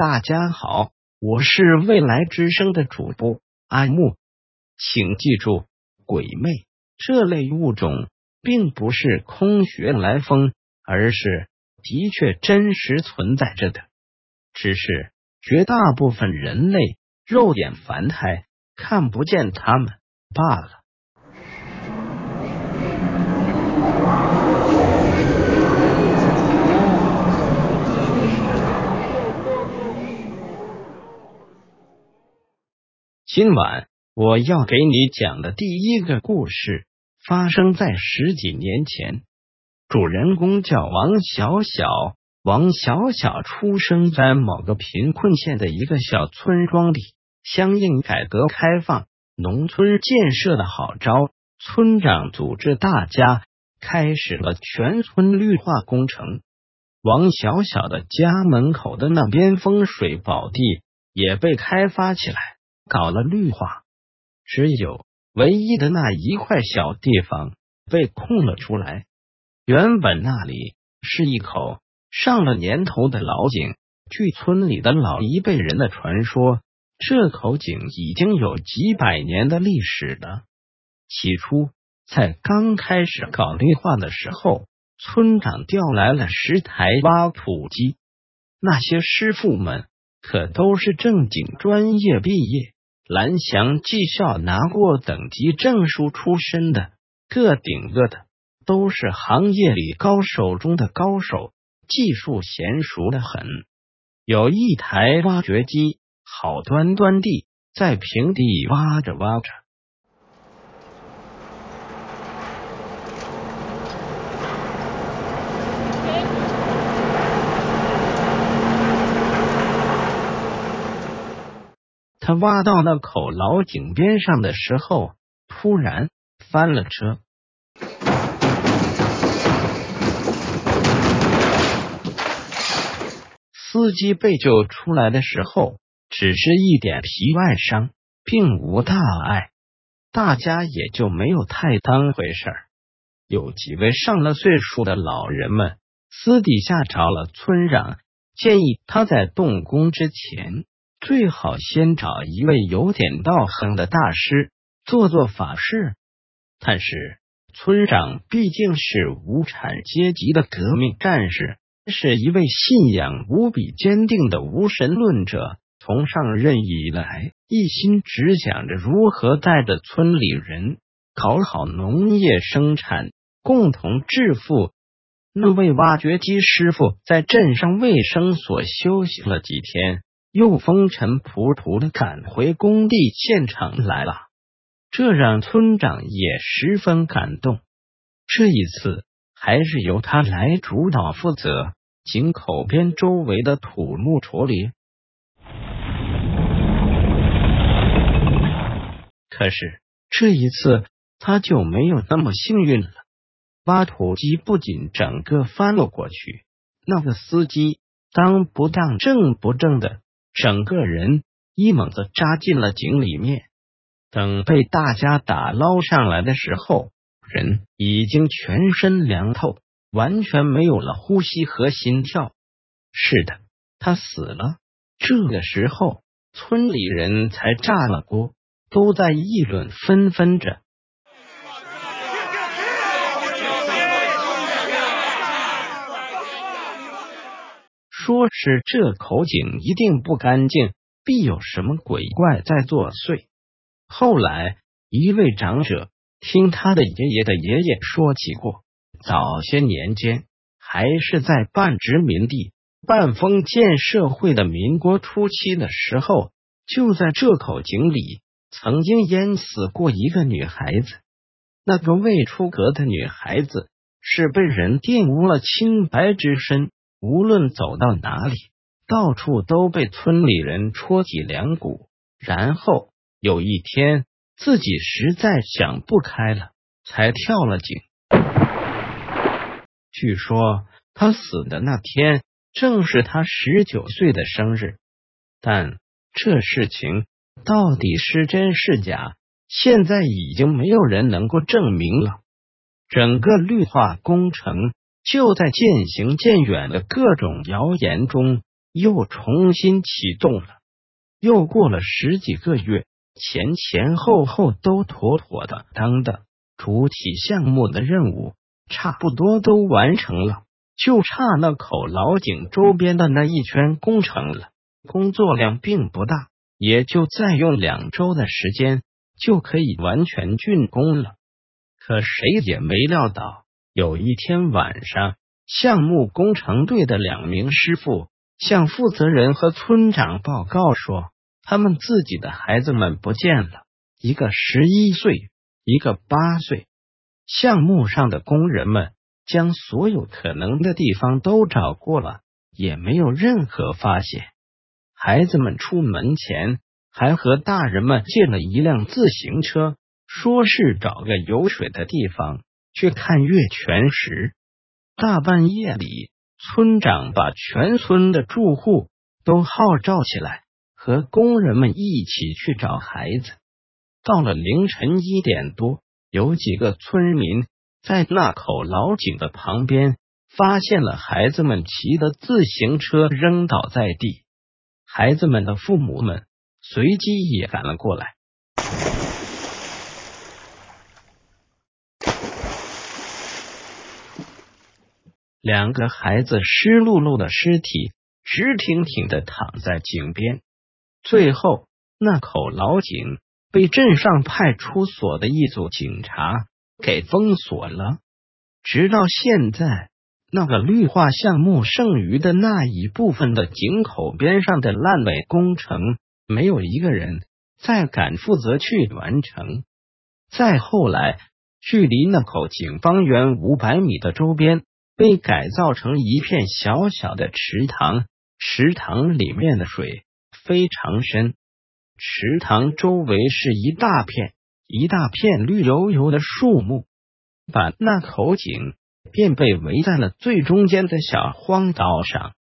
大家好，我是未来之声的主播阿木，请记住，鬼魅这类物种并不是空穴来风，而是的确真实存在着的，只是绝大部分人类肉眼凡胎看不见他们罢了。今晚我要给你讲的第一个故事，发生在十几年前。主人公叫王小小，王小小出生在某个贫困县的一个小村庄里。相应改革开放，农村建设的号召，村长组织大家开始了全村绿化工程。王小小的家门口的那边风水宝地也被开发起来。搞了绿化，只有唯一的那一块小地方被空了出来。原本那里是一口上了年头的老井，据村里的老一辈人的传说，这口井已经有几百年的历史了。起初，在刚开始搞绿化的时候，村长调来了十台挖土机，那些师傅们可都是正经专业毕业。蓝翔技校拿过等级证书出身的，个顶个的都是行业里高手中的高手，技术娴熟的很。有一台挖掘机，好端端地在平地挖着挖着。他挖到那口老井边上的时候，突然翻了车。司机被救出来的时候，只是一点皮外伤，并无大碍，大家也就没有太当回事儿。有几位上了岁数的老人们私底下找了村长，建议他在动工之前。最好先找一位有点道行的大师做做法事。但是村长毕竟是无产阶级的革命战士，是一位信仰无比坚定的无神论者。从上任以来，一心只想着如何带着村里人搞好农业生产，共同致富。那位挖掘机师傅在镇上卫生所休息了几天。又风尘仆仆的赶回工地现场来了，这让村长也十分感动。这一次还是由他来主导负责井口边周围的土木处理。可是这一次他就没有那么幸运了。挖土机不仅整个翻了过去，那个司机当不当正不正的。整个人一猛子扎进了井里面，等被大家打捞上来的时候，人已经全身凉透，完全没有了呼吸和心跳。是的，他死了。这个时候，村里人才炸了锅，都在议论纷纷着。说是这口井一定不干净，必有什么鬼怪在作祟。后来一位长者听他的爷爷的爷爷说起过，早些年间还是在半殖民地、半封建社会的民国初期的时候，就在这口井里曾经淹死过一个女孩子。那个未出阁的女孩子是被人玷污了清白之身。无论走到哪里，到处都被村里人戳脊梁骨。然后有一天，自己实在想不开了，才跳了井。据说他死的那天正是他十九岁的生日，但这事情到底是真是假，现在已经没有人能够证明了。整个绿化工程。就在渐行渐远的各种谣言中又重新启动了。又过了十几个月，前前后后都妥妥的当的，主体项目的任务差不多都完成了，就差那口老井周边的那一圈工程了。工作量并不大，也就再用两周的时间就可以完全竣工了。可谁也没料到，有一天晚上，项目工程队的两名师傅向负责人和村长报告说。他们自己的孩子们不见了，一个十一岁，一个八岁。项目上的工人们将所有可能的地方都找过了，也没有任何发现。孩子们出门前还和大人们借了一辆自行车，说是找个有水的地方去看月全食。大半夜里，村长把全村的住户都号召起来。和工人们一起去找孩子。到了凌晨一点多，有几个村民在那口老井的旁边发现了孩子们骑的自行车扔倒在地。孩子们的父母们随即也赶了过来。两个孩子湿漉漉的尸体直挺挺的躺在井边。最后，那口老井被镇上派出所的一组警察给封锁了。直到现在，那个绿化项目剩余的那一部分的井口边上的烂尾工程，没有一个人再敢负责去完成。再后来，距离那口井方圆五百米的周边被改造成一片小小的池塘，池塘里面的水。非常深，池塘周围是一大片一大片绿油油的树木，把那口井便被围在了最中间的小荒岛上。